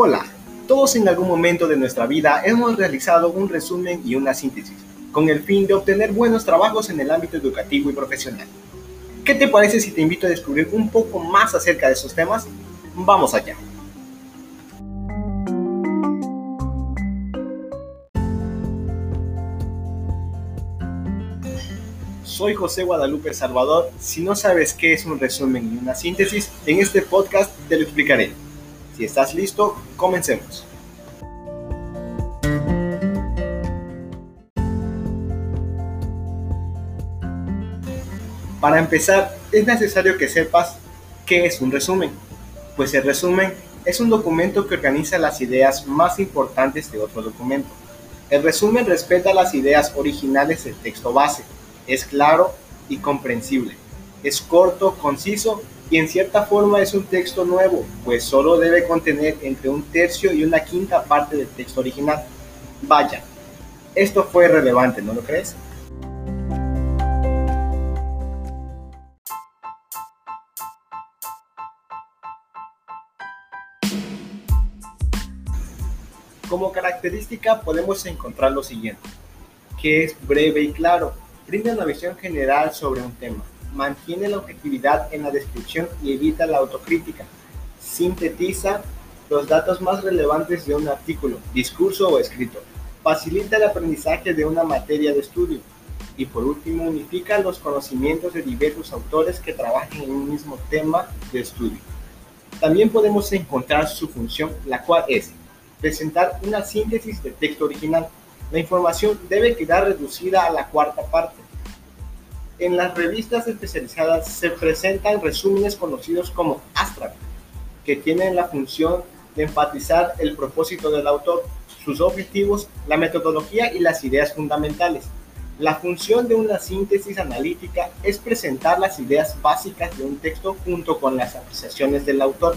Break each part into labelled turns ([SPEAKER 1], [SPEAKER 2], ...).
[SPEAKER 1] Hola, todos en algún momento de nuestra vida hemos realizado un resumen y una síntesis, con el fin de obtener buenos trabajos en el ámbito educativo y profesional. ¿Qué te parece si te invito a descubrir un poco más acerca de esos temas? Vamos allá. Soy José Guadalupe Salvador. Si no sabes qué es un resumen y una síntesis, en este podcast te lo explicaré. Si estás listo, comencemos. Para empezar, es necesario que sepas qué es un resumen, pues el resumen es un documento que organiza las ideas más importantes de otro documento. El resumen respeta las ideas originales del texto base, es claro y comprensible, es corto, conciso y en cierta forma es un texto nuevo, pues solo debe contener entre un tercio y una quinta parte del texto original. Vaya, esto fue relevante, ¿no lo crees? Como característica podemos encontrar lo siguiente, que es breve y claro, brinda una visión general sobre un tema, mantiene la objetividad en la descripción y evita la autocrítica. Sintetiza los datos más relevantes de un artículo, discurso o escrito. Facilita el aprendizaje de una materia de estudio. Y por último, unifica los conocimientos de diversos autores que trabajan en un mismo tema de estudio. También podemos encontrar su función, la cual es presentar una síntesis del texto original. La información debe quedar reducida a la cuarta parte en las revistas especializadas se presentan resúmenes conocidos como abstract, que tienen la función de enfatizar el propósito del autor, sus objetivos, la metodología y las ideas fundamentales. La función de una síntesis analítica es presentar las ideas básicas de un texto junto con las apreciaciones del autor.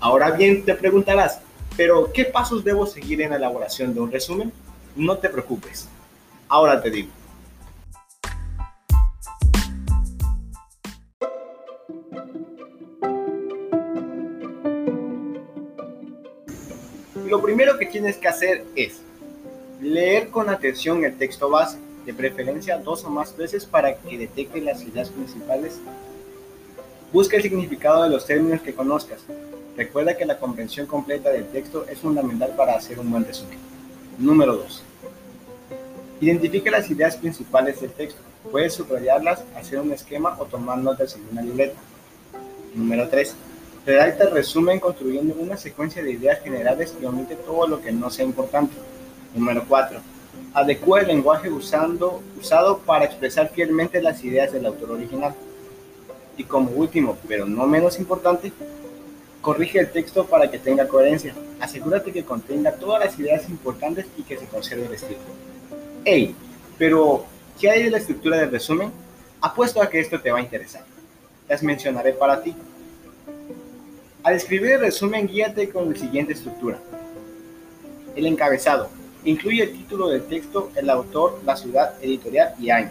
[SPEAKER 1] Ahora bien, te preguntarás, ¿pero qué pasos debo seguir en la elaboración de un resumen? No te preocupes. Ahora te digo. Lo primero que tienes que hacer es leer con atención el texto base, de preferencia dos o más veces para que detecte las ideas principales. Busca el significado de los términos que conozcas. Recuerda que la comprensión completa del texto es fundamental para hacer un buen resumen. Número 2. Identifica las ideas principales del texto. Puedes subrayarlas, hacer un esquema o tomar notas en una libreta. Número 3 Redacta el resumen construyendo una secuencia de ideas generales y omite todo lo que no sea importante. Número 4. Adecua el lenguaje usando, usado para expresar fielmente las ideas del autor original. Y como último, pero no menos importante, corrige el texto para que tenga coherencia. Asegúrate que contenga todas las ideas importantes y que se conserve el estilo. Hey, pero ¿qué hay de la estructura del resumen? Apuesto a que esto te va a interesar. Las mencionaré para ti. Al escribir el resumen, guíate con la siguiente estructura. El encabezado. Incluye el título del texto, el autor, la ciudad, editorial y año.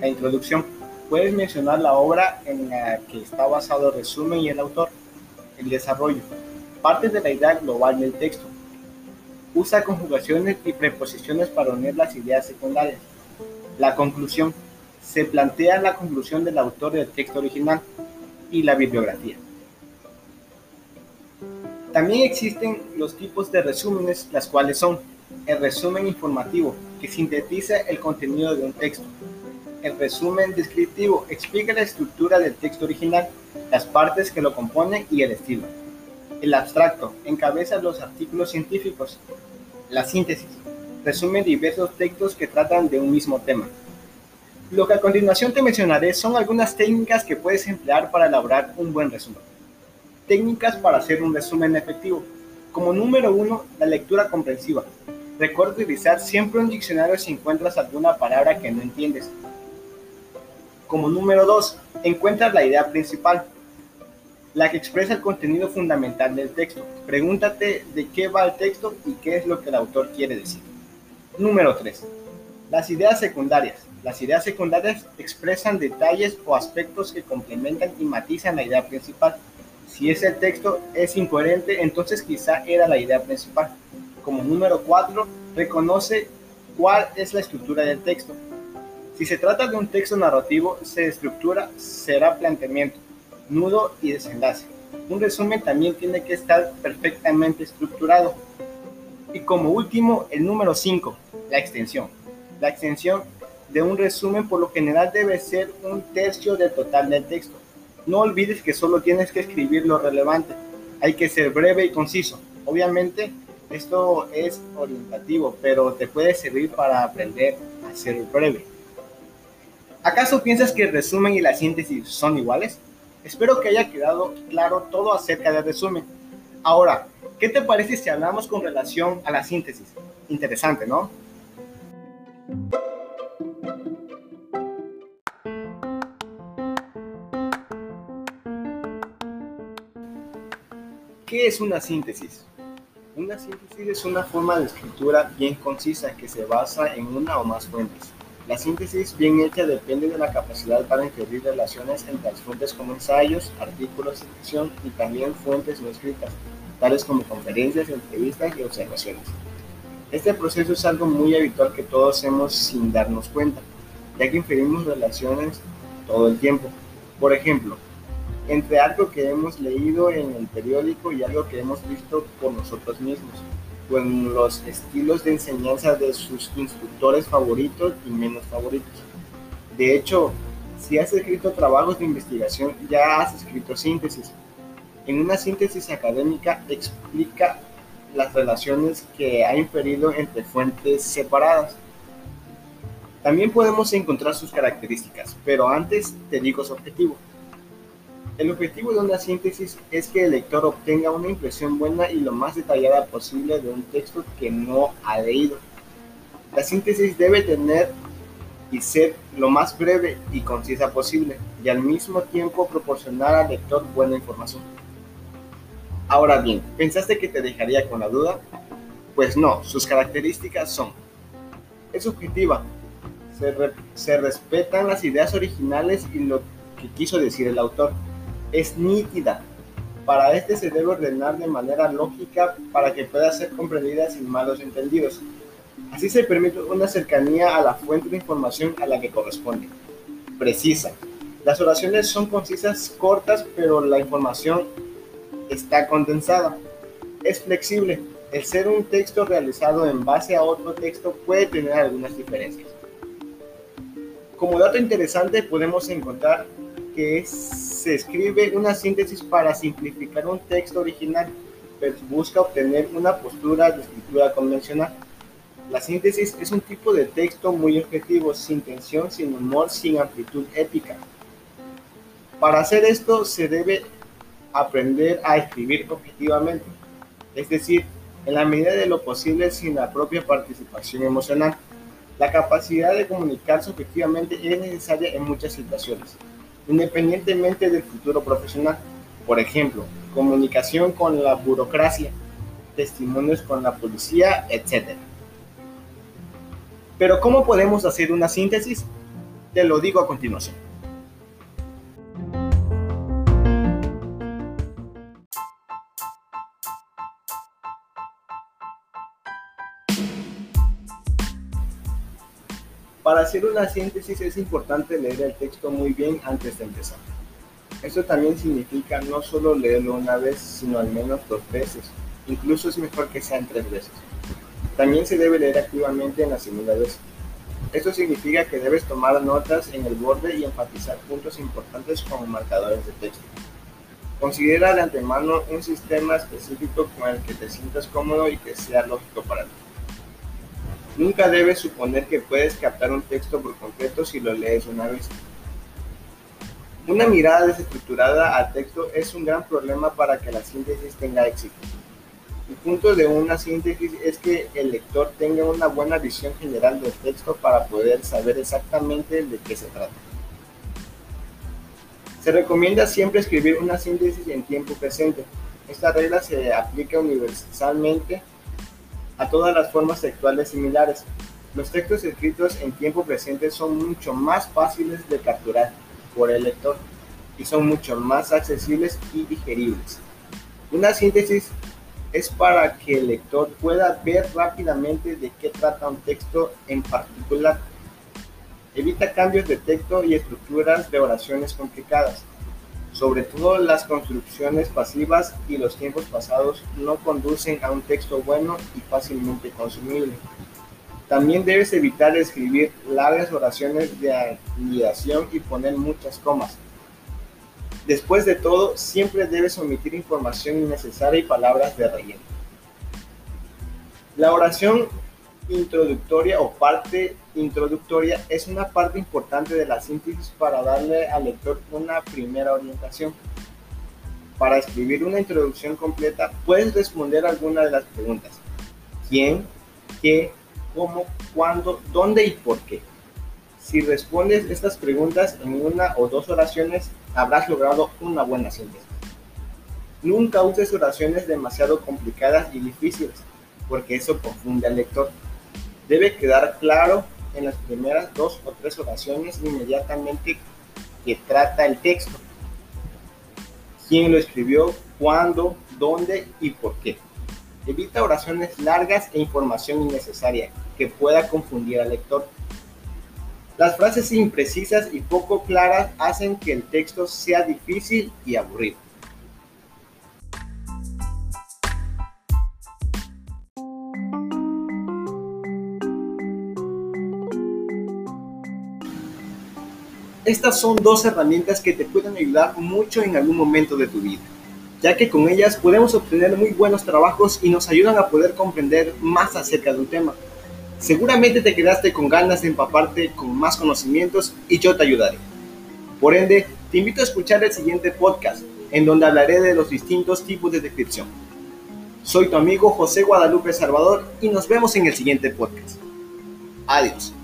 [SPEAKER 1] La introducción. Puedes mencionar la obra en la que está basado el resumen y el autor. El desarrollo. Parte de la idea global del texto. Usa conjugaciones y preposiciones para unir las ideas secundarias. La conclusión. Se plantea la conclusión del autor del texto original y la bibliografía. También existen los tipos de resúmenes, las cuales son el resumen informativo, que sintetiza el contenido de un texto. El resumen descriptivo explica la estructura del texto original, las partes que lo componen y el estilo. El abstracto encabeza los artículos científicos. La síntesis resume diversos textos que tratan de un mismo tema. Lo que a continuación te mencionaré son algunas técnicas que puedes emplear para elaborar un buen resumen. Técnicas para hacer un resumen efectivo. Como número uno, la lectura comprensiva. Recuerda utilizar siempre un diccionario si encuentras alguna palabra que no entiendes. Como número dos, encuentra la idea principal, la que expresa el contenido fundamental del texto. Pregúntate de qué va el texto y qué es lo que el autor quiere decir. Número 3. Las ideas secundarias. Las ideas secundarias expresan detalles o aspectos que complementan y matizan la idea principal Si ese texto es incoherente, entonces quizá era la idea principal. Como número 4, reconoce cuál es la estructura del texto. Si se trata de un texto narrativo, se estructura, será planteamiento, nudo y desenlace. Un resumen también tiene que estar perfectamente estructurado. Y como último, el número 5, la extensión. La extensión de un resumen por lo general debe ser un tercio del total del texto. No olvides que solo tienes que escribir lo relevante. Hay que ser breve y conciso. Obviamente, esto es orientativo, pero te puede servir para aprender a ser breve. ¿Acaso piensas que el resumen y la síntesis son iguales? Espero que haya quedado claro todo acerca del resumen. Ahora, ¿qué te parece si hablamos con relación a la síntesis? Interesante, ¿no? ¿Qué es una síntesis? Una síntesis es una forma de escritura bien concisa que se basa en una o más fuentes. La síntesis bien hecha depende de la capacidad para inferir relaciones entre las fuentes como ensayos, artículos, sección y también fuentes no escritas, tales como conferencias, entrevistas y observaciones. Este proceso es algo muy habitual que todos hacemos sin darnos cuenta, ya que inferimos relaciones todo el tiempo. Por ejemplo, entre algo que hemos leído en el periódico y algo que hemos visto por nosotros mismos con los estilos de enseñanza de sus instructores favoritos y menos favoritos. De hecho, si has escrito trabajos de investigación, ya has escrito síntesis. En una síntesis académica explica las relaciones que ha inferido entre fuentes separadas. También podemos encontrar sus características, pero antes te digo su objetivo. El objetivo de una síntesis es que el lector obtenga una impresión buena y lo más detallada posible de un texto que no ha leído. La síntesis debe tener y ser lo más breve y concisa posible y al mismo tiempo proporcionar al lector buena información. Ahora bien, ¿pensaste que te dejaría con la duda? Pues no, sus características son, es objetiva, se, se respetan las ideas originales y lo que quiso decir el autor, es nítida. Para este se debe ordenar de manera lógica para que pueda ser comprendida sin malos entendidos. Así se permite una cercanía a la fuente de información a la que corresponde. Precisa. Las oraciones son concisas, cortas, pero la información está condensada. Es flexible. El ser un texto realizado en base a otro texto puede tener algunas diferencias. Como dato interesante podemos encontrar que se escribe una síntesis para simplificar un texto original, pero busca obtener una postura de escritura convencional. La síntesis es un tipo de texto muy objetivo, sin tensión, sin humor, sin amplitud épica. Para hacer esto se debe aprender a escribir objetivamente, es decir, en la medida de lo posible sin la propia participación emocional. La capacidad de comunicarse objetivamente es necesaria en muchas situaciones independientemente del futuro profesional. Por ejemplo, comunicación con la burocracia, testimonios con la policía, etc. Pero ¿cómo podemos hacer una síntesis? Te lo digo a continuación. Para hacer una síntesis es importante leer el texto muy bien antes de empezar. Esto también significa no solo leerlo una vez, sino al menos dos veces. Incluso es mejor que sean tres veces. También se debe leer activamente en la segunda vez. Esto significa que debes tomar notas en el borde y enfatizar puntos importantes como marcadores de texto. Considera de antemano un sistema específico con el que te sientas cómodo y que sea lógico para ti. Nunca debes suponer que puedes captar un texto por completo si lo lees una vez. Una mirada desestructurada al texto es un gran problema para que la síntesis tenga éxito. El punto de una síntesis es que el lector tenga una buena visión general del texto para poder saber exactamente de qué se trata. Se recomienda siempre escribir una síntesis en tiempo presente. Esta regla se aplica universalmente a todas las formas textuales similares. Los textos escritos en tiempo presente son mucho más fáciles de capturar por el lector. y son mucho más accesibles y digeribles. Una síntesis es para que el lector pueda ver rápidamente de qué trata un texto en particular. Evita cambios de texto y estructuras de oraciones complicadas. Sobre todo las construcciones pasivas y los tiempos pasados no conducen a un texto bueno y fácilmente consumible. También debes evitar escribir largas oraciones de anidación y poner muchas comas. Después de todo, siempre debes omitir información innecesaria y palabras de relleno. La oración introductoria o parte introductoria es una parte importante de la síntesis para darle al lector una primera orientación. Para escribir una introducción completa, puedes responder alguna de las preguntas. ¿Quién? ¿Qué? ¿Cómo? ¿Cuándo? ¿Dónde y por qué? Si respondes estas preguntas en una o dos oraciones, habrás logrado una buena síntesis. Nunca uses oraciones demasiado complicadas y difíciles, porque eso confunde al lector. Debe quedar claro en las primeras dos o tres oraciones inmediatamente que trata el texto. ¿Quién lo escribió? ¿Cuándo? ¿Dónde? ¿Y por qué? Evita oraciones largas e información innecesaria que pueda confundir al lector. Las frases imprecisas y poco claras hacen que el texto sea difícil y aburrido. Estas son dos herramientas que te pueden ayudar mucho en algún momento de tu vida, ya que con ellas podemos obtener muy buenos trabajos y nos ayudan a poder comprender más acerca de un tema. Seguramente te quedaste con ganas de empaparte con más conocimientos y yo te ayudaré. Por ende, te invito a escuchar el siguiente podcast, en donde hablaré de los distintos tipos de descripción. Soy tu amigo José Guadalupe Salvador y nos vemos en el siguiente podcast. Adiós.